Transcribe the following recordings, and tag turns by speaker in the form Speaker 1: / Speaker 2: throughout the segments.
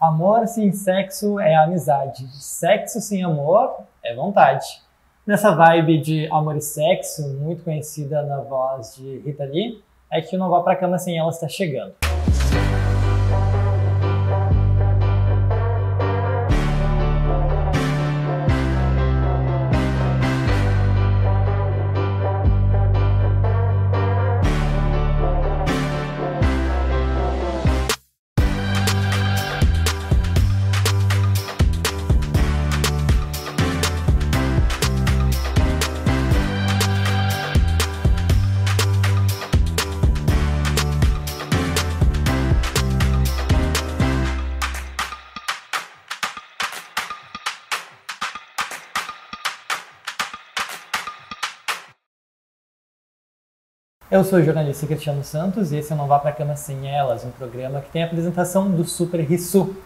Speaker 1: Amor sem sexo é amizade. Sexo sem amor é vontade. Nessa vibe de amor e sexo, muito conhecida na voz de Rita Lee, é que o Não Vá Pra Cama Sem Ela está chegando. Eu sou o jornalista Cristiano Santos e esse é o Não Vá Pra Cama Sem Elas, um programa que tem a apresentação do Super Rissu.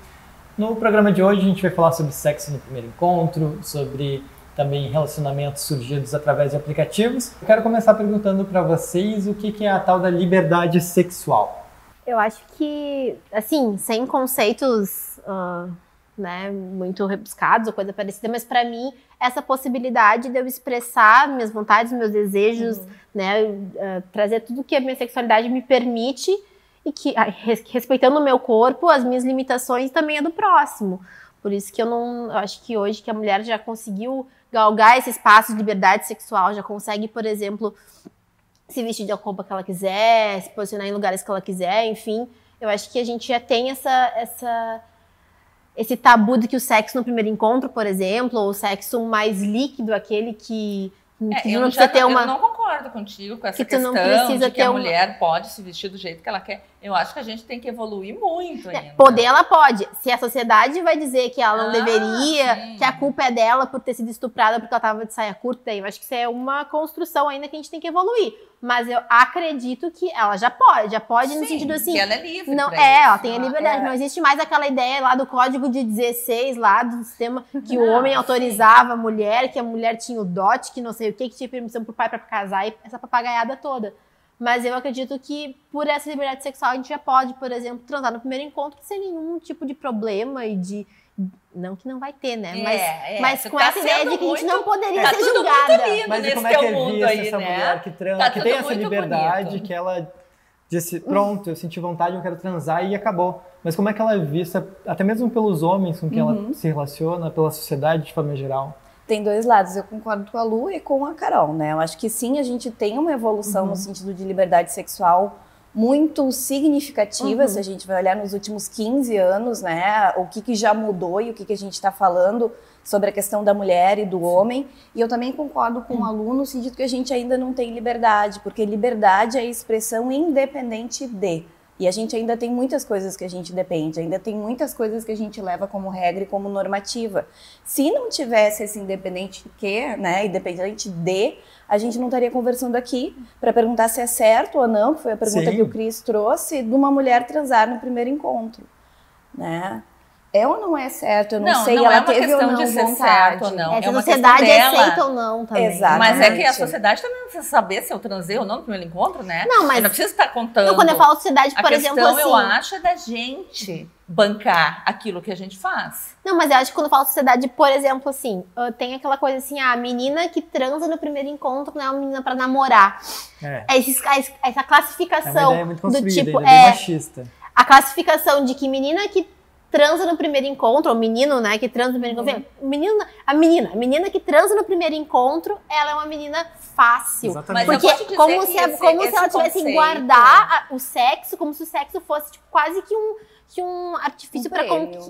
Speaker 1: No programa de hoje a gente vai falar sobre sexo no primeiro encontro, sobre também relacionamentos surgidos através de aplicativos. Eu quero começar perguntando para vocês o que é a tal da liberdade sexual.
Speaker 2: Eu acho que, assim, sem conceitos uh, né, muito rebuscados ou coisa parecida, mas para mim essa possibilidade de eu expressar minhas vontades, meus desejos, uhum. né, uh, trazer tudo que a minha sexualidade me permite e que respeitando o meu corpo, as minhas limitações também é do próximo. Por isso que eu não, eu acho que hoje que a mulher já conseguiu galgar esse espaço de liberdade sexual, já consegue, por exemplo, se vestir de roupa que ela quiser, se posicionar em lugares que ela quiser, enfim, eu acho que a gente já tem essa essa esse tabu de que o sexo no primeiro encontro, por exemplo, ou o sexo mais líquido, aquele que,
Speaker 3: é, não precisa ter uma. Eu não concordo contigo com essa que questão de que a uma... mulher pode se vestir do jeito que ela quer. Eu acho que a gente tem que evoluir muito é, ainda.
Speaker 2: Poder ela pode. Se a sociedade vai dizer que ela não ah, deveria, sim. que a culpa é dela por ter sido estuprada porque ela estava de saia curta, eu acho que isso é uma construção ainda que a gente tem que evoluir. Mas eu acredito que ela já pode, já pode sim, no sentido assim.
Speaker 3: Que ela é livre.
Speaker 2: Não, é, ela tem a liberdade. É. Não existe mais aquela ideia lá do código de 16, lá do sistema que não, o homem autorizava sim. a mulher, que a mulher tinha o dote, que não sei o que, que tinha permissão pro pai para casar e essa papagaiada toda. Mas eu acredito que por essa liberdade sexual a gente já pode, por exemplo, transar no primeiro encontro sem nenhum tipo de problema e de não que não vai ter, né? Mas, é, é. mas com tá essa ideia de que muito, a gente não poderia tá ser julgada.
Speaker 1: Mas como é que é vista essa né? mulher que, trans, tá que tem essa liberdade, bonito. que ela disse, pronto, eu senti vontade, eu quero transar e acabou. Mas como é que ela é vista, até mesmo pelos homens com quem uhum. ela se relaciona, pela sociedade de forma geral?
Speaker 4: Tem dois lados, eu concordo com a Lu e com a Carol, né? Eu acho que sim, a gente tem uma evolução uhum. no sentido de liberdade sexual muito significativa, uhum. se a gente vai olhar nos últimos 15 anos, né, o que, que já mudou e o que, que a gente está falando sobre a questão da mulher e do homem. E eu também concordo com o um aluno no sentido que a gente ainda não tem liberdade, porque liberdade é expressão independente de. E a gente ainda tem muitas coisas que a gente depende, ainda tem muitas coisas que a gente leva como regra e como normativa. Se não tivesse esse independente que, né, independente de, a gente não estaria conversando aqui para perguntar se é certo ou não, que foi a pergunta Sim. que o Cris trouxe, de uma mulher transar no primeiro encontro, né? É ou não é certo? Eu não, não sei. Não ela é uma teve questão de ser certo ou
Speaker 2: não. É, é uma sociedade aceita ou não também.
Speaker 3: Exatamente. Mas é que a sociedade também não precisa saber se eu transei ou não no primeiro encontro, né?
Speaker 2: Não, mas...
Speaker 3: Eu não precisa estar contando.
Speaker 2: Não, quando eu falo sociedade, por
Speaker 3: a
Speaker 2: exemplo,
Speaker 3: questão,
Speaker 2: assim...
Speaker 3: eu acho, é da gente bancar aquilo que a gente faz.
Speaker 2: Não, mas eu acho que quando eu falo sociedade, por exemplo, assim, tem aquela coisa assim, ah, a menina que transa no primeiro encontro não é uma menina pra namorar. É. Essa, essa classificação
Speaker 1: é uma ideia muito
Speaker 2: do tipo...
Speaker 1: É, machista.
Speaker 2: A classificação de que menina que transa no primeiro encontro, ou menino, né, que transa no primeiro uhum. encontro. Menino, a menina, a menina que transa no primeiro encontro, ela é uma menina fácil.
Speaker 1: Exatamente.
Speaker 2: Porque como se, esse, como se ela tivesse que guardar a, o sexo, como se o sexo fosse tipo, quase que um que um artifício um para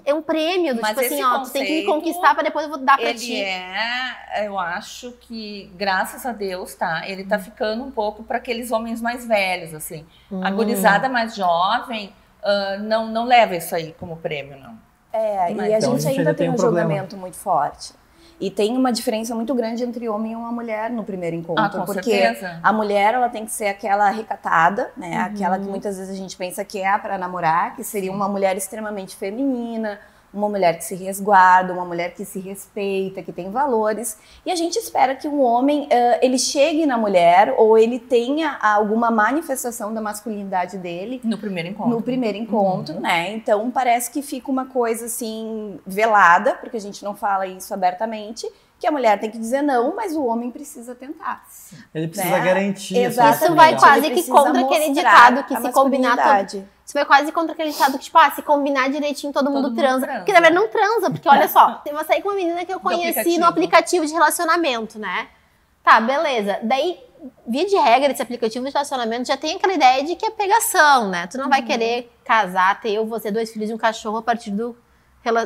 Speaker 2: é um prêmio do Mas tipo assim, ó, tu tem que me conquistar para depois eu vou dar para
Speaker 3: ti. Ele é, eu acho que graças a Deus, tá? Ele tá ficando um pouco para aqueles homens mais velhos assim. Hum. A gurizada mais jovem, uh, não, não leva isso aí como prêmio, não.
Speaker 4: É, Mas, e a então, gente, a gente ainda tem um, um julgamento muito forte. E tem uma diferença muito grande entre homem e uma mulher no primeiro encontro.
Speaker 3: Ah,
Speaker 4: porque
Speaker 3: certeza.
Speaker 4: a mulher ela tem que ser aquela recatada, né? Uhum. Aquela que muitas vezes a gente pensa que é para namorar, que seria uma mulher extremamente feminina, uma mulher que se resguarda, uma mulher que se respeita, que tem valores. E a gente espera que um homem uh, ele chegue na mulher ou ele tenha alguma manifestação da masculinidade dele
Speaker 3: no primeiro encontro.
Speaker 4: No primeiro encontro, uhum. né? Então parece que fica uma coisa assim velada, porque a gente não fala isso abertamente que a mulher tem que dizer não, mas o homem precisa tentar.
Speaker 1: Ele precisa né? garantir.
Speaker 2: Exato. Isso vai quase que contra aquele ditado que se combinar todo. Isso vai quase contra aquele ditado que, tipo, ah, se combinar direitinho, todo, todo mundo, mundo transa. transa. Porque na verdade não transa, porque olha só, eu vou sair com uma menina que eu conheci aplicativo. no aplicativo de relacionamento, né? Tá, beleza. Daí, via de regra, esse aplicativo de relacionamento já tem aquela ideia de que é pegação, né? Tu não uhum. vai querer casar, ter eu, você, dois filhos e um cachorro a partir do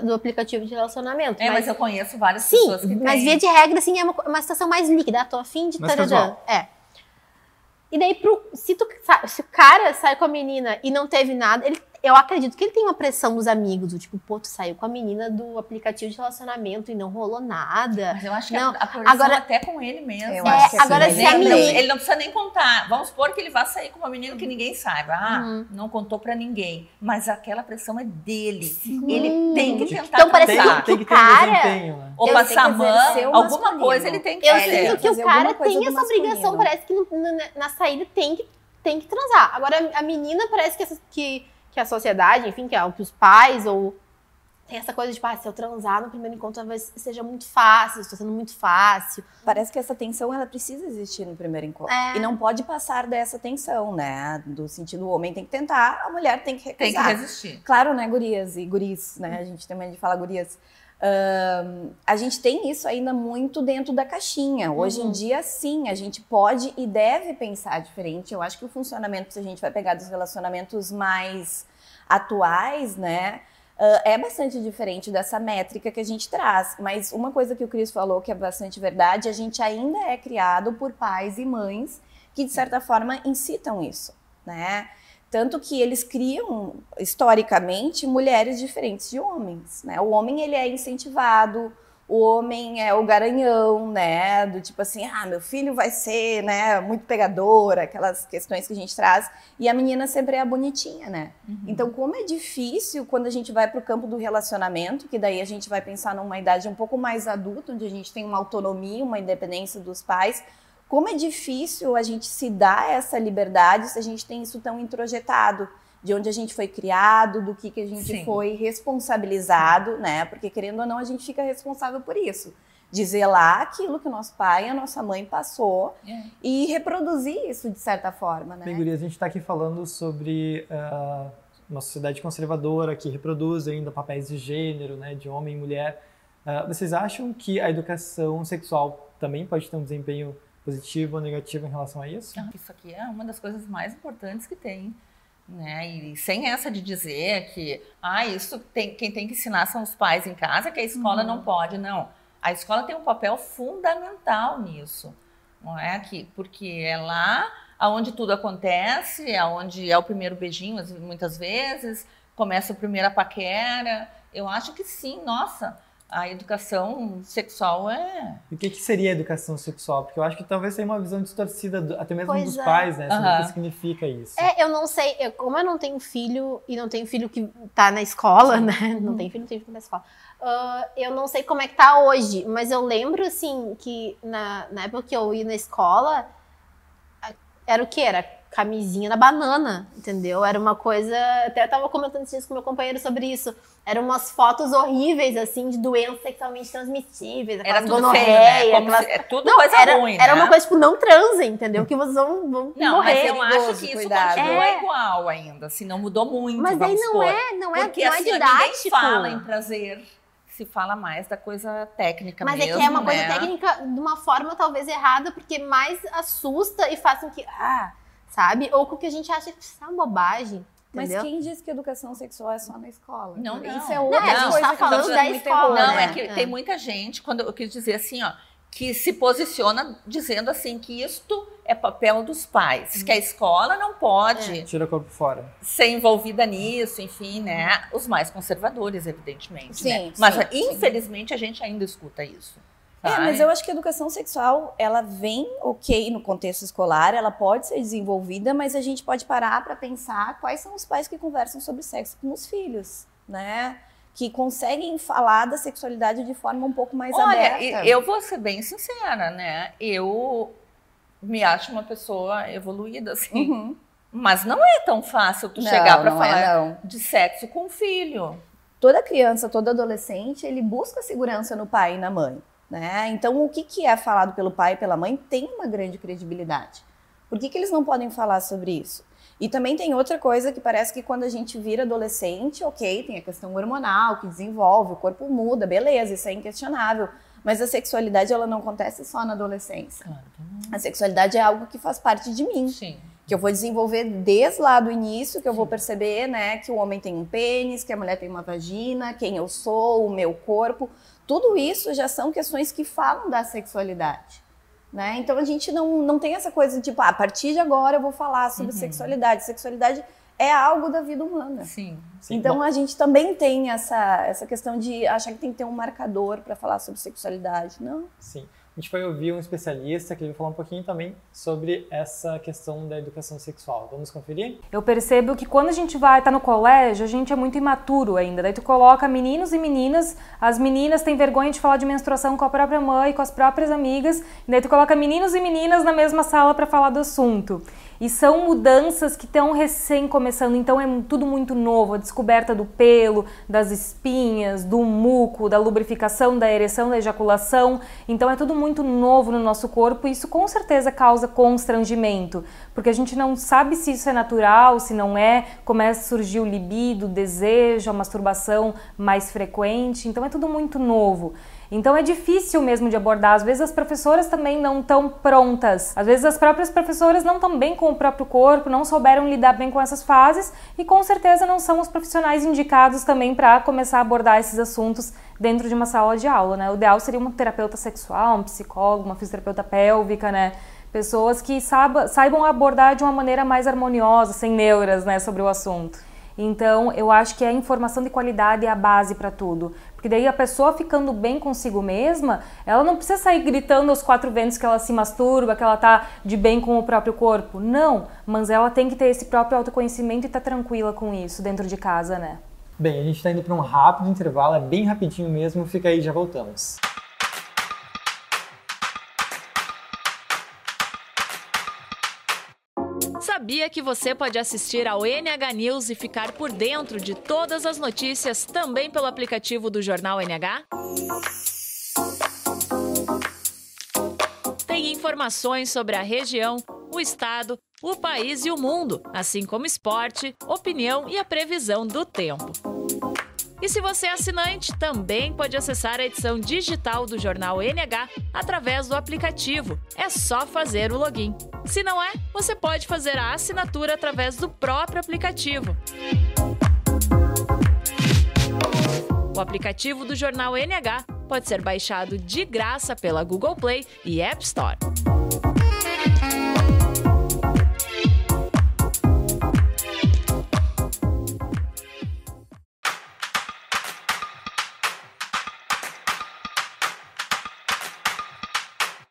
Speaker 2: do aplicativo de relacionamento.
Speaker 3: É, mas, mas eu conheço várias sim, pessoas que
Speaker 2: mas via de regra, assim, é uma, uma situação mais líquida. Ah, tô afim de... Tararã. É. E daí, pro, se, tu, se o cara sai com a menina e não teve nada, ele eu acredito que ele tem uma pressão dos amigos, do tipo, pô, tu saiu com a menina do aplicativo de relacionamento e não rolou nada.
Speaker 3: Mas eu acho que não. a, a agora, até com ele mesmo.
Speaker 2: Eu é, acho que agora se a menina...
Speaker 3: Ele não precisa nem contar. Vamos supor que ele vá sair com uma menina que ninguém saiba. Ah, uhum. não contou pra ninguém. Mas aquela pressão é dele. Sim. Ele tem que tentar
Speaker 2: Então parece que, tem, que o cara...
Speaker 1: Né?
Speaker 3: Ou passar a mão, alguma coisa ele tem que
Speaker 2: Eu sinto que o cara tem essa obrigação, parece que no, na, na, saída tem que, tem que transar. Agora a menina parece que... que que a sociedade, enfim, que, é, que os pais ou tem essa coisa de, ah, se eu transar no primeiro encontro talvez seja muito fácil, estou sendo muito fácil.
Speaker 4: Parece que essa tensão, ela precisa existir no primeiro encontro. É. E não pode passar dessa tensão, né? Do sentido, o homem tem que tentar, a mulher tem que recusar.
Speaker 3: Tem que resistir.
Speaker 4: Claro, né, gurias e guris, né? A gente também fala gurias. Uh, a gente tem isso ainda muito dentro da caixinha. Hoje uhum. em dia, sim, a gente pode e deve pensar diferente. Eu acho que o funcionamento, se a gente vai pegar dos relacionamentos mais atuais, né, uh, é bastante diferente dessa métrica que a gente traz. Mas uma coisa que o Cris falou que é bastante verdade, a gente ainda é criado por pais e mães que, de certa forma, incitam isso, né? Tanto que eles criam, historicamente, mulheres diferentes de homens, né? O homem, ele é incentivado, o homem é o garanhão, né? Do tipo assim, ah, meu filho vai ser, né, muito pegador, aquelas questões que a gente traz. E a menina sempre é a bonitinha, né? Uhum. Então, como é difícil quando a gente vai para o campo do relacionamento, que daí a gente vai pensar numa idade um pouco mais adulta, onde a gente tem uma autonomia, uma independência dos pais, como é difícil a gente se dar essa liberdade se a gente tem isso tão introjetado de onde a gente foi criado, do que, que a gente Sim. foi responsabilizado, né? Porque querendo ou não, a gente fica responsável por isso. De zelar aquilo que o nosso pai e a nossa mãe passou é. e reproduzir isso de certa forma, né?
Speaker 1: Bem, a gente está aqui falando sobre uh, uma sociedade conservadora que reproduz ainda papéis de gênero, né? De homem e mulher. Uh, vocês acham que a educação sexual também pode ter um desempenho positivo ou negativo em relação a isso?
Speaker 3: Isso aqui é uma das coisas mais importantes que tem. Né? E sem essa de dizer que ah, isso tem, quem tem que ensinar são os pais em casa, que a escola uhum. não pode. Não. A escola tem um papel fundamental nisso. Não é que porque é lá aonde tudo acontece, aonde é o primeiro beijinho, muitas vezes, começa a primeira paquera. Eu acho que sim, nossa, a educação sexual é.
Speaker 1: E o que, que seria educação sexual? Porque eu acho que talvez tenha uma visão distorcida, até mesmo pois dos é. pais, né? Sobre uhum. o que significa isso.
Speaker 2: É, eu não sei, eu, como eu não tenho filho e não tenho filho que tá na escola, Sim. né? Não tenho filho, não tenho filho na escola. Uh, eu não sei como é que tá hoje, mas eu lembro, assim, que na, na época que eu ia na escola, era o que? Era camisinha na banana, entendeu? Era uma coisa. Até eu tava comentando isso com meu companheiro sobre isso. Eram umas fotos horríveis, assim, de doenças sexualmente transmissíveis.
Speaker 3: Era tudo gonorreia, feio, né? aquelas... se, é tudo não, coisa
Speaker 2: era,
Speaker 3: ruim,
Speaker 2: Era né? uma coisa, tipo, não transem, entendeu? Que vocês vão, vão
Speaker 3: não,
Speaker 2: morrer.
Speaker 3: Mas eu acho que isso cuidado. continua é. igual ainda, assim, não mudou muito,
Speaker 2: Mas aí não
Speaker 3: supor.
Speaker 2: é, não é,
Speaker 3: Porque,
Speaker 2: não é
Speaker 3: assim,
Speaker 2: didático.
Speaker 3: ninguém fala em prazer se fala mais da coisa técnica
Speaker 2: Mas
Speaker 3: mesmo,
Speaker 2: é que é uma coisa
Speaker 3: né?
Speaker 2: técnica de uma forma talvez errada, porque mais assusta e faz com que, ah, sabe? Ou com o que a gente acha que é uma bobagem.
Speaker 4: Mas quem diz que educação sexual é só na escola?
Speaker 3: Não, não.
Speaker 4: Isso é outra não,
Speaker 2: coisa. Tá falando da escola.
Speaker 3: Não,
Speaker 2: né?
Speaker 3: é que é. tem muita gente, quando eu quis dizer assim, ó, que se posiciona dizendo assim que isto é papel dos pais, hum. que a escola não pode
Speaker 1: é. tira o corpo fora
Speaker 3: ser envolvida nisso, enfim, né? Os mais conservadores, evidentemente,
Speaker 4: sim,
Speaker 3: né? Mas
Speaker 4: sim,
Speaker 3: infelizmente sim. a gente ainda escuta isso.
Speaker 4: É, mas eu acho que a educação sexual, ela vem ok no contexto escolar, ela pode ser desenvolvida, mas a gente pode parar para pensar quais são os pais que conversam sobre sexo com os filhos, né? que conseguem falar da sexualidade de forma um pouco mais
Speaker 3: Olha,
Speaker 4: aberta.
Speaker 3: eu vou ser bem sincera, né? Eu me acho uma pessoa evoluída, assim.
Speaker 4: Uhum.
Speaker 3: Mas não é tão fácil tu
Speaker 4: Não,
Speaker 3: chegar
Speaker 4: não é,
Speaker 3: falar
Speaker 4: não.
Speaker 3: de sexo com o filho.
Speaker 4: toda criança, todo adolescente, ele busca segurança no pai e na mãe, né? Então, o que, que é falado pelo pai e pela mãe tem uma grande credibilidade. Por que, que eles não podem falar sobre isso? E também tem outra coisa que parece que quando a gente vira adolescente, ok, tem a questão hormonal que desenvolve, o corpo muda, beleza, isso é inquestionável. Mas a sexualidade, ela não acontece só na adolescência.
Speaker 1: Claro.
Speaker 4: A sexualidade é algo que faz parte de mim
Speaker 3: Sim.
Speaker 4: que eu vou desenvolver desde lá do início, que eu vou perceber, né, que o homem tem um pênis, que a mulher tem uma vagina, quem eu sou, o meu corpo. Tudo isso já são questões que falam da sexualidade. Né? Então a gente não, não tem essa coisa de tipo, ah, a partir de agora eu vou falar sobre
Speaker 3: Uhum.
Speaker 4: sexualidade. Sexualidade é algo da vida humana.
Speaker 3: Sim.
Speaker 1: Sim,
Speaker 4: Então
Speaker 1: bom,
Speaker 4: a gente também tem essa, essa questão de achar que tem que ter um marcador para falar sobre sexualidade. Não.
Speaker 1: sim. A gente foi ouvir um especialista que ele vai falar um pouquinho também sobre essa questão da educação sexual. Vamos conferir?
Speaker 5: Eu percebo que quando a gente vai estar no colégio, a gente é muito imaturo ainda. Daí tu coloca meninos e meninas, as meninas têm vergonha de falar de menstruação com a própria mãe, com as próprias amigas, daí tu coloca meninos e meninas na mesma sala para falar do assunto. E são mudanças que estão recém começando, então é tudo muito novo. A descoberta do pelo, das espinhas, do muco, da lubrificação, da ereção, da ejaculação. Então é tudo muito novo no nosso corpo e isso com certeza causa constrangimento, porque a gente não sabe se isso é natural, se não é. Começa a surgir o libido, o desejo, a masturbação mais frequente. Então é tudo muito novo. Então é difícil mesmo de abordar. Às vezes as professoras também não estão prontas. Às vezes as próprias professoras não estão bem com o próprio corpo, não souberam lidar bem com essas fases e com certeza não são os profissionais indicados também para começar a abordar esses assuntos dentro de uma sala de aula, né? O ideal seria uma terapeuta sexual, um psicólogo, uma fisioterapeuta pélvica, né? Pessoas que saiba, saibam abordar de uma maneira mais harmoniosa, sem neuras, né, sobre o assunto. Então, eu acho que a informação de qualidade é a base para tudo. Porque daí a pessoa ficando bem consigo mesma, ela não precisa sair gritando aos quatro ventos que ela se masturba, que ela tá de bem com o próprio corpo. Não, mas ela tem que ter esse próprio autoconhecimento e tá tranquila com isso dentro de casa, né?
Speaker 1: Bem, a gente está indo para um rápido intervalo, é bem rapidinho mesmo, fica aí, já voltamos.
Speaker 6: Sabia que você pode assistir ao NH News e ficar por dentro de todas as notícias também pelo aplicativo do Jornal NH? Tem informações sobre a região, o estado, o país e o mundo, assim como esporte, opinião e a previsão do tempo. E se você é assinante, também pode acessar a edição digital do jornal NH através do aplicativo. É só fazer o login. Se não é, você pode fazer a assinatura através do próprio aplicativo. O aplicativo do jornal NH pode ser baixado de graça pela Google Play e App Store.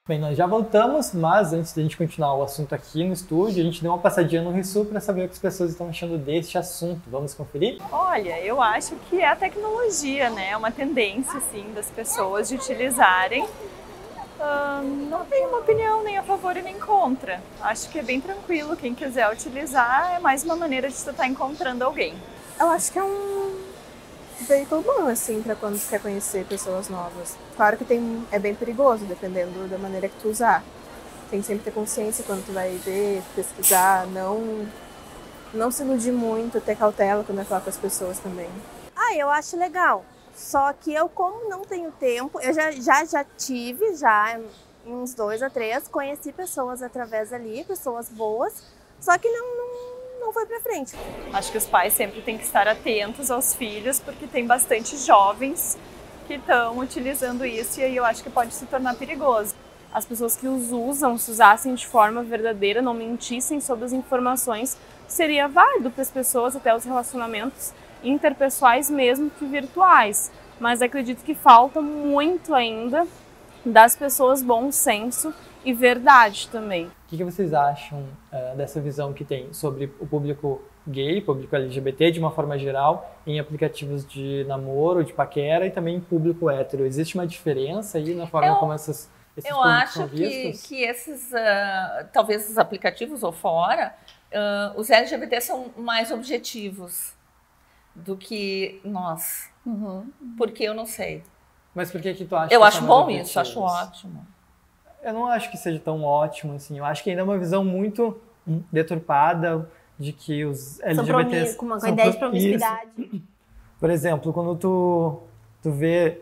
Speaker 1: Bem, nós já voltamos, mas antes da gente continuar o assunto aqui no estúdio, a gente deu uma passadinha no Rissu para saber o que as pessoas estão achando deste assunto. Vamos conferir?
Speaker 7: Olha, eu acho que é a tecnologia, né? É uma tendência, sim, das pessoas de utilizarem. Não tenho uma opinião nem a favor e nem contra. Acho que é bem tranquilo. Quem quiser utilizar é mais uma maneira de tu estar encontrando alguém.
Speaker 8: Eu acho que é um veículo bom, assim, pra quando tu quer conhecer pessoas novas. Claro que tem, é bem perigoso, dependendo da maneira que tu usar. Tem que sempre ter consciência quando tu vai ver, pesquisar, não, não se iludir muito, ter cautela quando vai falar com as pessoas também.
Speaker 9: Ah, eu acho legal. Só que eu, como não tenho tempo, eu já, já, já tive, já uns dois a três, conheci pessoas através ali, pessoas boas, só que não, não, não foi pra frente.
Speaker 7: Acho que os pais sempre têm que estar atentos aos filhos, porque tem bastante jovens que estão utilizando isso e aí eu acho que pode se tornar perigoso. As pessoas que os usam, se usassem de forma verdadeira, não mentissem sobre as informações, seria válido para as pessoas, até os relacionamentos interpessoais mesmo que virtuais. Mas acredito que falta muito ainda das pessoas bom senso e verdade também.
Speaker 1: O que, que vocês acham uh, dessa visão que tem sobre o público gay, público LGBT de uma forma geral, em aplicativos de namoro, de paquera e também em público hétero. Existe uma diferença aí na forma
Speaker 3: Eu-
Speaker 1: como essas, esses
Speaker 3: Eu
Speaker 1: públicos
Speaker 3: acho
Speaker 1: são
Speaker 3: que,
Speaker 1: vistos?
Speaker 3: que esses, ah, talvez os aplicativos ou fora, ah, os LGBT são mais objetivos do que nós.
Speaker 4: Uhum.
Speaker 3: Porque eu não sei.
Speaker 1: Mas por que que tu acha
Speaker 3: Eu
Speaker 1: que
Speaker 3: acho
Speaker 1: são
Speaker 3: bom
Speaker 1: mais
Speaker 3: isso, acho
Speaker 1: objetivos?
Speaker 3: ótimo.
Speaker 1: Eu não acho que seja tão ótimo assim. Eu acho que ainda é uma visão muito deturpada de que os
Speaker 2: São
Speaker 1: LGBTs
Speaker 2: promi- com uma
Speaker 1: são
Speaker 2: ideia de
Speaker 1: pro-
Speaker 2: promiscuidade.
Speaker 1: Por exemplo, quando tu, tu vê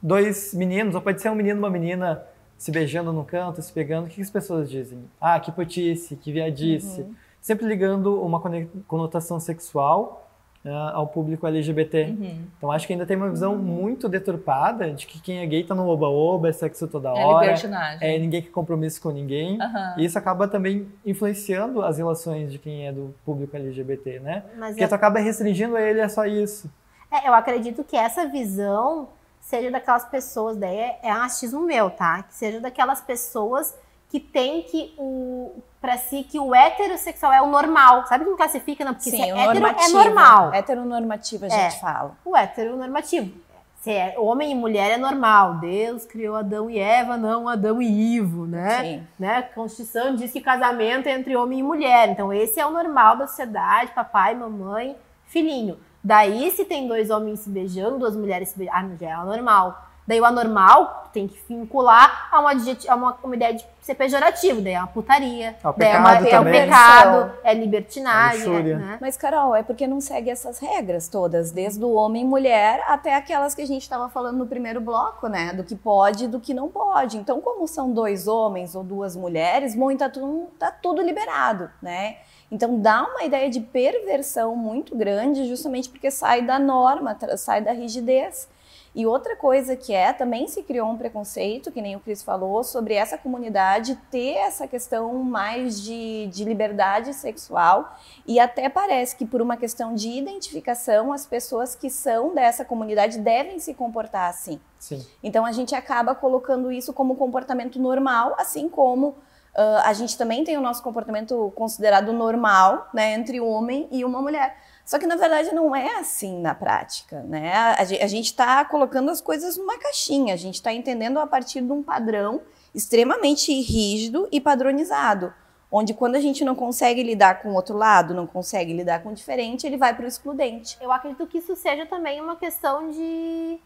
Speaker 1: dois meninos, ou pode ser um menino e uma menina se beijando no canto, se pegando, o que, as pessoas dizem? Ah, que putice, que viadice. Sempre ligando uma conotação sexual ah, ao público LGBT.
Speaker 3: Uhum.
Speaker 1: Então acho que ainda tem uma visão muito deturpada de que quem é gay tá no oba-oba, é sexo toda
Speaker 3: É
Speaker 1: hora,
Speaker 3: libertinagem.
Speaker 1: é ninguém quer compromisso com ninguém.
Speaker 3: Aham.
Speaker 1: E isso acaba também influenciando as relações de quem é do público LGBT, né?
Speaker 2: Mas
Speaker 1: Porque
Speaker 2: é-
Speaker 1: tu acaba restringindo ele a só isso.
Speaker 2: É, eu acredito que essa visão seja daquelas pessoas, daí é, é um achismo meu, tá? Que seja daquelas pessoas que tem que o para si que o heterossexual é o normal. Sabe como classifica? Não, porque se é
Speaker 4: o
Speaker 2: hétero é normal.
Speaker 4: Heteronormativo, a
Speaker 2: É.
Speaker 4: gente fala.
Speaker 2: O heteronormativo. Se é homem e mulher é normal. Deus criou Adão e Eva, não Adão e Ivo, né?
Speaker 4: Sim.
Speaker 2: né? A Constituição diz que casamento é entre homem e mulher. Então, esse é o normal da sociedade: papai, mamãe, filhinho. Daí, se tem dois homens se beijando, duas mulheres se beijando, ah, já é anormal. Daí, o anormal tem que vincular a uma, a uma, uma ideia de ser pejorativo. Daí é uma putaria,
Speaker 1: É o
Speaker 2: daí é, uma, é um pecado, é libertinagem.
Speaker 1: É luxúria.
Speaker 2: é, né?
Speaker 4: Mas, Carol, é porque não segue essas regras todas, desde o homem e mulher até aquelas que a gente estava falando no primeiro bloco, né? Do que pode e do que não pode. Então, como são dois homens ou duas mulheres, bom, tá tudo, tá tudo liberado, né? Então, dá uma ideia de perversão muito grande, justamente porque sai da norma, sai da rigidez. E outra coisa que é, também se criou um preconceito, que nem o Cris falou, sobre essa comunidade ter essa questão mais de, de liberdade sexual. E até parece que, por uma questão de identificação, as pessoas que são dessa comunidade devem se comportar assim.
Speaker 1: Sim.
Speaker 4: Então a gente acaba colocando isso como comportamento normal, assim como ah, a gente também tem o nosso comportamento considerado normal, né, entre um homem e uma mulher. Só que na verdade não é assim na prática, né? A, ge- a gente está colocando as coisas numa caixinha, a gente está entendendo a partir de um padrão extremamente rígido e padronizado, onde quando a gente não consegue lidar com o outro lado, não consegue lidar com o diferente, ele vai para o excludente.
Speaker 2: Eu acredito que isso seja também uma questão de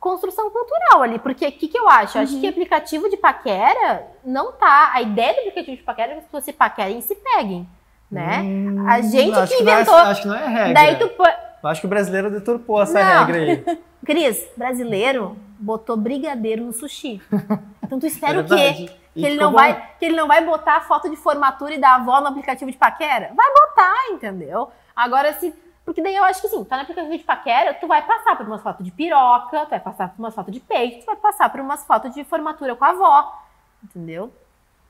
Speaker 2: construção cultural ali, porque o que, que eu acho? Eu acho que aplicativo de paquera não tá. A ideia do aplicativo de paquera é que as pessoas se paquerem e se peguem, né?
Speaker 1: Hum,
Speaker 2: A gente que
Speaker 1: é-
Speaker 2: inventou-
Speaker 1: acho que não é regra.
Speaker 2: Daí tu.
Speaker 1: acho que o brasileiro deturpou essa
Speaker 2: Não.
Speaker 1: regra aí.
Speaker 2: Cris, brasileiro botou brigadeiro no sushi. Então tu espera
Speaker 1: É
Speaker 2: o quê? Que ele, não
Speaker 1: bom.
Speaker 2: vai, que ele não vai botar a foto de formatura e da avó no aplicativo de paquera? Vai botar, entendeu? Agora, se. Porque daí eu acho que sim, tá no aplicativo de paquera, tu vai passar por umas fotos de piroca, tu vai passar por umas fotos de peito, tu vai passar por umas fotos de formatura com a avó, entendeu?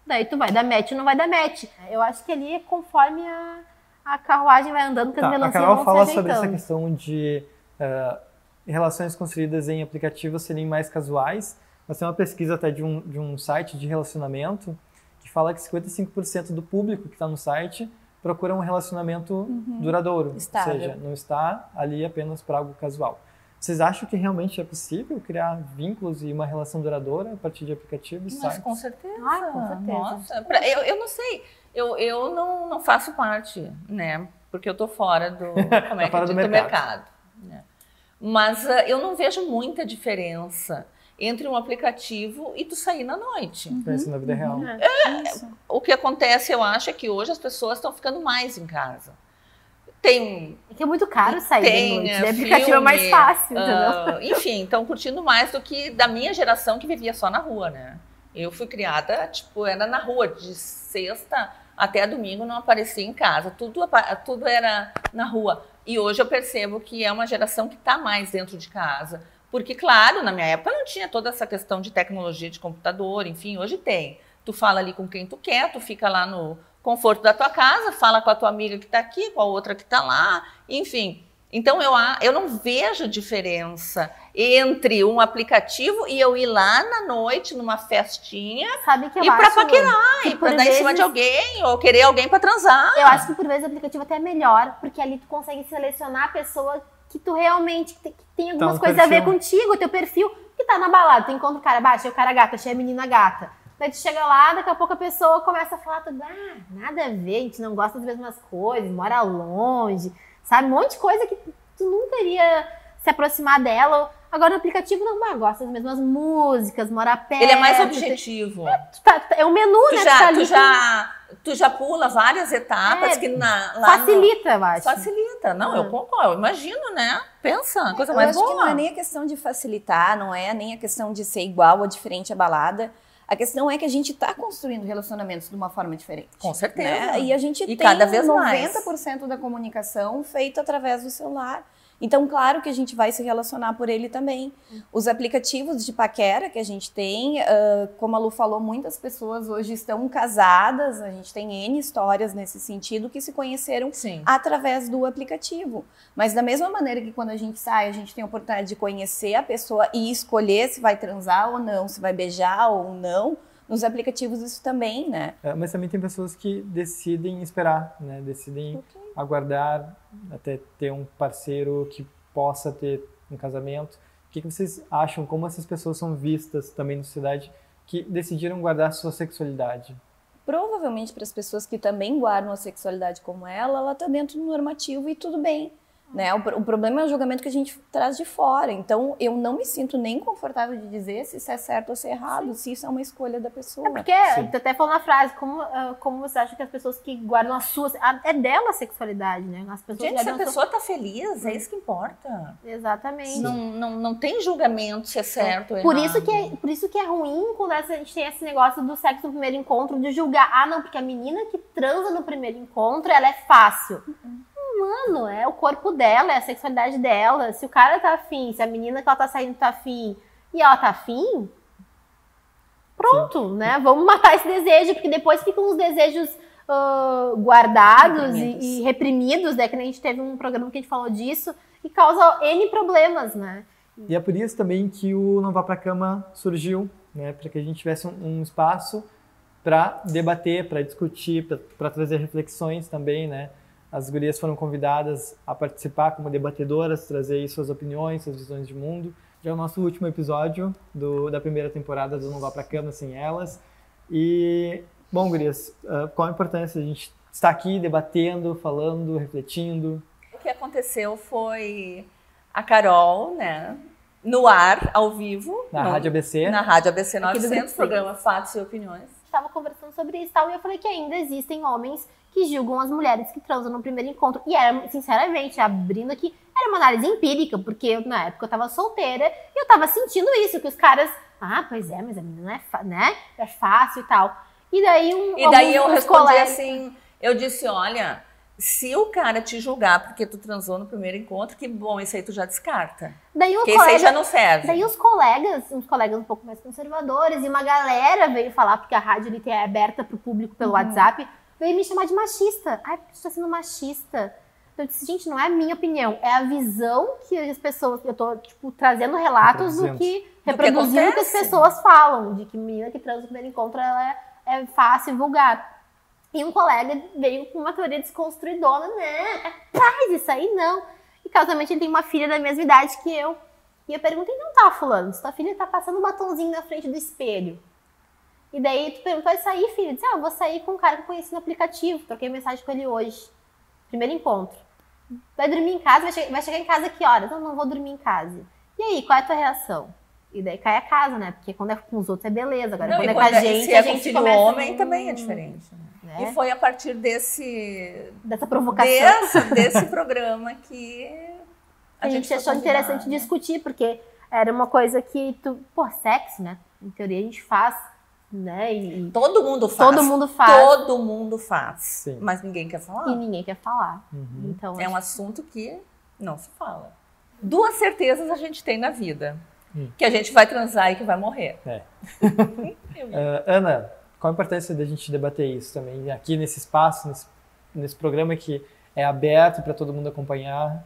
Speaker 2: Daí tu vai dar match ou não vai dar match. Eu acho que ali é conforme a, a carruagem vai andando, que as
Speaker 1: Tá, a
Speaker 2: melancias
Speaker 1: Carol
Speaker 2: vão
Speaker 1: fala
Speaker 2: se
Speaker 1: sobre essa questão de eh, relações construídas em aplicativos serem mais casuais. Mas tem uma pesquisa até de um, de um site de relacionamento que fala que 55% do público que está no site procura um relacionamento duradouro.
Speaker 4: Estável.
Speaker 1: Ou seja, não está ali apenas para algo casual. Vocês acham que realmente é possível criar vínculos e uma relação duradoura a partir de aplicativos
Speaker 3: Mas
Speaker 1: sites?
Speaker 3: com certeza.
Speaker 2: Ah, com certeza.
Speaker 3: Nossa, pra- eu, eu não sei. Eu, eu não, não faço parte, né? Porque eu tô fora do, como é
Speaker 1: Tá fora
Speaker 3: que
Speaker 1: do
Speaker 3: diz?
Speaker 1: mercado.
Speaker 3: né? Mas ah, eu não vejo muita diferença entre um aplicativo e tu sair na noite.
Speaker 1: Conhece na vida real.
Speaker 3: O que acontece, eu acho, é que hoje as pessoas estão ficando mais em casa. Tem
Speaker 2: É que é muito caro sair
Speaker 3: tem
Speaker 2: de noite.
Speaker 3: é,
Speaker 2: né? aplicativo é mais
Speaker 3: filme,
Speaker 2: fácil,
Speaker 3: ah, enfim, estão curtindo mais do que da minha geração que vivia só na rua, né? Eu fui criada, tipo, era na rua, de sexta até domingo não aparecia em casa, tudo, tudo era na rua. E hoje eu percebo que é uma geração que está mais dentro de casa. Porque, claro, na minha época não tinha toda essa questão de tecnologia de computador, enfim, hoje tem. Tu fala ali com quem tu quer, tu fica lá no conforto da tua casa, fala com a tua amiga que está aqui, com a outra que está lá, enfim. Então eu, eu não vejo diferença entre um aplicativo e eu ir lá na noite numa festinha
Speaker 2: Sabe que eu
Speaker 3: E pra
Speaker 2: acho
Speaker 3: paquerar,
Speaker 2: que
Speaker 3: e pra
Speaker 2: por
Speaker 3: dar em cima de
Speaker 2: vezes-
Speaker 3: alguém ou querer alguém pra transar.
Speaker 2: Eu acho que por vezes o aplicativo até é melhor, porque ali tu consegue selecionar a pessoa que tu realmente que que tem algumas
Speaker 1: no
Speaker 2: coisas a ver
Speaker 1: perfil.
Speaker 2: contigo, o teu perfil, que tá na balada. Tu encontra o cara baixo, achei o cara gato, achei a menina gata. Daí tu chega lá, daqui a pouco a pessoa começa a falar tudo, ah, nada a ver, a gente não gosta das mesmas coisas, mora longe, sabe? Um monte de coisa que tu nunca iria se aproximar dela. Agora no aplicativo não, ah, gosta das mesmas músicas, mora perto.
Speaker 3: Ele é mais objetivo.
Speaker 2: tu tá- é o menu,
Speaker 3: Tu
Speaker 2: né?
Speaker 3: já,
Speaker 2: tá ali
Speaker 3: tu, já, tu já pula várias etapas
Speaker 2: É,
Speaker 3: que na, lá no-
Speaker 2: Facilita, eu acho.
Speaker 3: Facilita. Não,
Speaker 2: Ah.
Speaker 3: eu concordo. Eu imagino, né? Pensa, coisa
Speaker 4: Eu
Speaker 3: mais
Speaker 4: acho
Speaker 3: boa.
Speaker 4: que não é nem a questão de facilitar, não é nem a questão de ser igual ou diferente à balada. A questão é que a gente está construindo relacionamentos de uma forma diferente.
Speaker 3: Com certeza.
Speaker 4: né? E a gente
Speaker 3: E
Speaker 4: tem
Speaker 3: cada vez mais.
Speaker 4: 90% da comunicação feita através do celular. Então, claro que a gente vai se relacionar por ele também. Os aplicativos de paquera que a gente tem, ah, como a Lu falou, muitas pessoas hoje estão casadas, a gente tem N histórias nesse sentido que se conheceram
Speaker 3: Sim.
Speaker 4: através do aplicativo. Mas da mesma maneira que quando a gente sai, a gente tem a oportunidade de conhecer a pessoa e escolher se vai transar ou não, se vai beijar ou não, nos aplicativos isso também, né?
Speaker 1: É, Mas também tem pessoas que decidem esperar, né? Decidem aguardar até ter um parceiro que possa ter um casamento. O que, que vocês acham? Como essas pessoas são vistas também na sociedade que decidiram guardar sua sexualidade?
Speaker 4: Provavelmente para as pessoas que também guardam a sexualidade como ela, ela está dentro do normativo e tudo bem. Né? O, o problema é o julgamento que a gente traz de fora. Então, eu não me sinto nem confortável de dizer se isso é certo ou se é errado, se isso é uma escolha da pessoa.
Speaker 2: É porque,
Speaker 1: Sim.
Speaker 2: tu até falou na frase, como, ah, como você acha que as pessoas que guardam a sua. a- é dela a sexualidade, né? As pessoas
Speaker 3: Gente, se a pessoa tá feliz, é isso que importa.
Speaker 2: Exatamente.
Speaker 3: Não, não, não tem julgamento se é certo ou
Speaker 2: Por
Speaker 3: errado.
Speaker 2: isso, que é, por isso que é ruim quando essa- a gente tem esse negócio do sexo no primeiro encontro, de julgar. Ah, não, porque a menina que transa no primeiro encontro, ela é fácil. Mano, é o corpo dela, é a sexualidade dela. Se o cara tá afim, se a menina que ela tá saindo tá afim e ela tá afim, pronto, né? Vamos matar esse desejo, porque depois ficam os desejos ah, guardados e-
Speaker 4: Reprimidos.
Speaker 2: E, reprimidos, né? Que nem a gente teve um programa que a gente falou disso, e causa N problemas, né?
Speaker 1: E é por isso também que o Não Vá Pra Cama surgiu, né? Para que a gente tivesse um, um espaço para debater, para discutir, para trazer reflexões também, né? As gurias foram convidadas a participar como debatedoras, trazer aí suas opiniões, suas visões de mundo. Já é o nosso último episódio do, da primeira temporada do Não Vá Pra Cama Sem Elas. E, bom, gurias, ah, qual a importância de a gente estar aqui debatendo, falando, refletindo?
Speaker 3: O que aconteceu foi a Carol, né? No ar, ao vivo.
Speaker 1: Na
Speaker 3: no-
Speaker 1: Rádio ABC.
Speaker 3: Na Rádio ABC
Speaker 2: Aqui do
Speaker 3: 900,
Speaker 2: Grupo
Speaker 3: programa Fatos e Opiniões.
Speaker 2: Estava conversando sobre isso e tal, e eu falei que ainda existem homens que julgam as mulheres que transam no primeiro encontro. E era, sinceramente, abrindo aqui, era uma análise empírica, porque eu, na época eu tava solteira e eu tava sentindo isso, que os caras, ah, pois é, mas a menina é, fa- né? é fácil e tal. E daí um
Speaker 3: E daí eu respondi
Speaker 2: colegas-
Speaker 3: assim, eu disse, olha, se o cara te julgar porque tu transou no primeiro encontro, que bom, esse aí tu já descarta.
Speaker 2: Daí
Speaker 3: Porque esse aí
Speaker 2: colega,
Speaker 3: já não serve.
Speaker 2: Daí os colegas, uns colegas um pouco mais conservadores, e uma galera veio falar, porque a rádio ali é aberta pro público pelo
Speaker 3: Uhum.
Speaker 2: WhatsApp, veio me chamar de machista. Ai, porque tu tá sendo machista. Eu disse, gente, não é a minha opinião, é a visão que as pessoas. Eu tô, tipo, trazendo relatos do que reproduzindo o que as
Speaker 3: acontece.
Speaker 2: pessoas falam, de que menina que transa no primeiro encontro ela é, é fácil e vulgar. E um colega veio com uma teoria desconstruidora, né? Capaz, isso aí não. E casualmente ele tem uma filha da mesma idade que eu. E eu perguntei, não tá, fulano, se tua filha tá passando um batonzinho na frente do espelho. E daí tu perguntou, vai sair, filho? Eu disse, ah, eu vou sair com um cara que eu conheci no aplicativo, troquei mensagem com ele hoje. Primeiro encontro. Vai dormir em casa? Vai, che- vai chegar em casa que horas? Não, não vou dormir em casa. E aí, qual é a tua reação? E daí cai a casa, né? Porque quando é com os outros é beleza. Agora,
Speaker 3: Não,
Speaker 2: quando é com a
Speaker 3: é-
Speaker 2: gente,
Speaker 3: se
Speaker 2: a
Speaker 3: é com
Speaker 2: gente
Speaker 3: filho
Speaker 2: começa...
Speaker 3: homem, também é diferente.
Speaker 2: né?
Speaker 3: E foi a partir desse,
Speaker 2: Dessa provocação.
Speaker 3: desse, desse programa que
Speaker 2: a gente,
Speaker 3: foi
Speaker 2: achou interessante discutir, porque era uma coisa que tu, pô, sexo, né? Em teoria a gente faz, né? E,
Speaker 3: Todo mundo faz.
Speaker 2: todo mundo faz
Speaker 3: Todo mundo faz.
Speaker 1: Sim.
Speaker 3: Mas ninguém quer falar.
Speaker 2: e ninguém quer falar.
Speaker 1: Uhum.
Speaker 2: Então,
Speaker 3: É um assunto que não se fala. Duas certezas a gente tem na vida.
Speaker 1: Hum.
Speaker 3: Que a gente vai transar e que vai morrer.
Speaker 1: É. Ah, Ana, qual a importância da gente debater isso também aqui nesse espaço, nesse, nesse programa que é aberto para todo mundo acompanhar?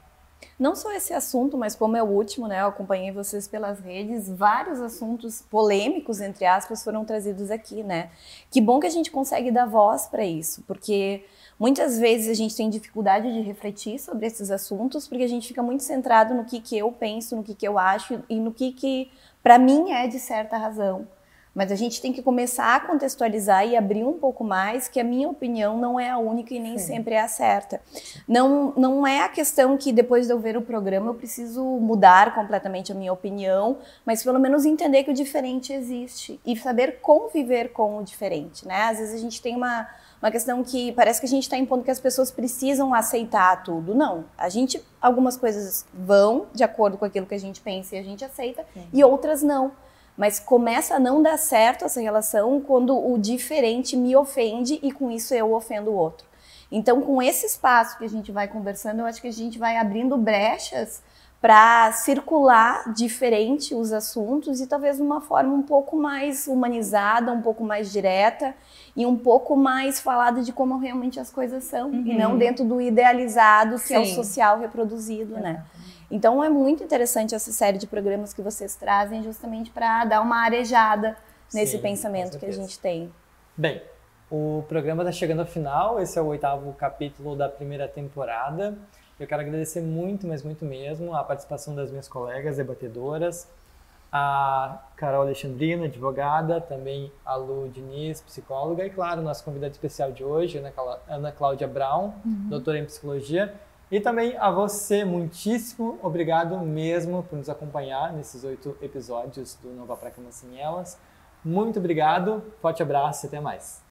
Speaker 4: Não só esse assunto, mas como é o último, né? Eu acompanhei vocês pelas redes, vários assuntos polêmicos, entre aspas, foram trazidos aqui, né? Que bom que a gente consegue dar voz para isso, porque muitas vezes a gente tem dificuldade de refletir sobre esses assuntos, porque a gente fica muito centrado no que, que eu penso, no que, que eu acho e no que, que para mim é de certa razão. Mas a gente tem que começar a contextualizar e abrir um pouco mais que a minha opinião não é a única e nem Sim. sempre é a certa. Não, não é a questão que depois de eu ver o programa eu preciso mudar completamente a minha opinião, mas pelo menos entender que o diferente existe e saber conviver com o diferente, né? Às vezes a gente tem uma, uma questão que parece que a gente está impondo que as pessoas precisam aceitar tudo. Não. A gente, algumas coisas vão de acordo com aquilo que a gente pensa e a gente aceita, Sim. e outras não. Mas começa a não dar certo essa relação quando o diferente me ofende e com isso eu ofendo o outro. Então, com esse espaço que a gente vai conversando, eu acho que a gente vai abrindo brechas para circular diferente os assuntos e talvez de uma forma um pouco mais humanizada, um pouco mais direta e um pouco mais falada de como realmente as coisas são uhum. e não dentro do idealizado que Sim. é o social reproduzido, é. né? Então é muito interessante essa série de programas que vocês trazem justamente para dar uma arejada nesse Sim, pensamento que a gente tem.
Speaker 1: Bem, o programa está chegando ao final, esse é o oitavo capítulo da primeira temporada. Eu quero agradecer muito, mas muito mesmo, a participação das minhas colegas debatedoras, a Carol Alexandrina, advogada, também a Lu Diniz, psicóloga, e claro, nossa convidada especial de hoje, Ana Cláudia Brown, uhum. doutora em psicologia. E também a você, muitíssimo obrigado mesmo por nos acompanhar nesses oito episódios do Nova Pra Cama. Muito obrigado, forte abraço e até mais.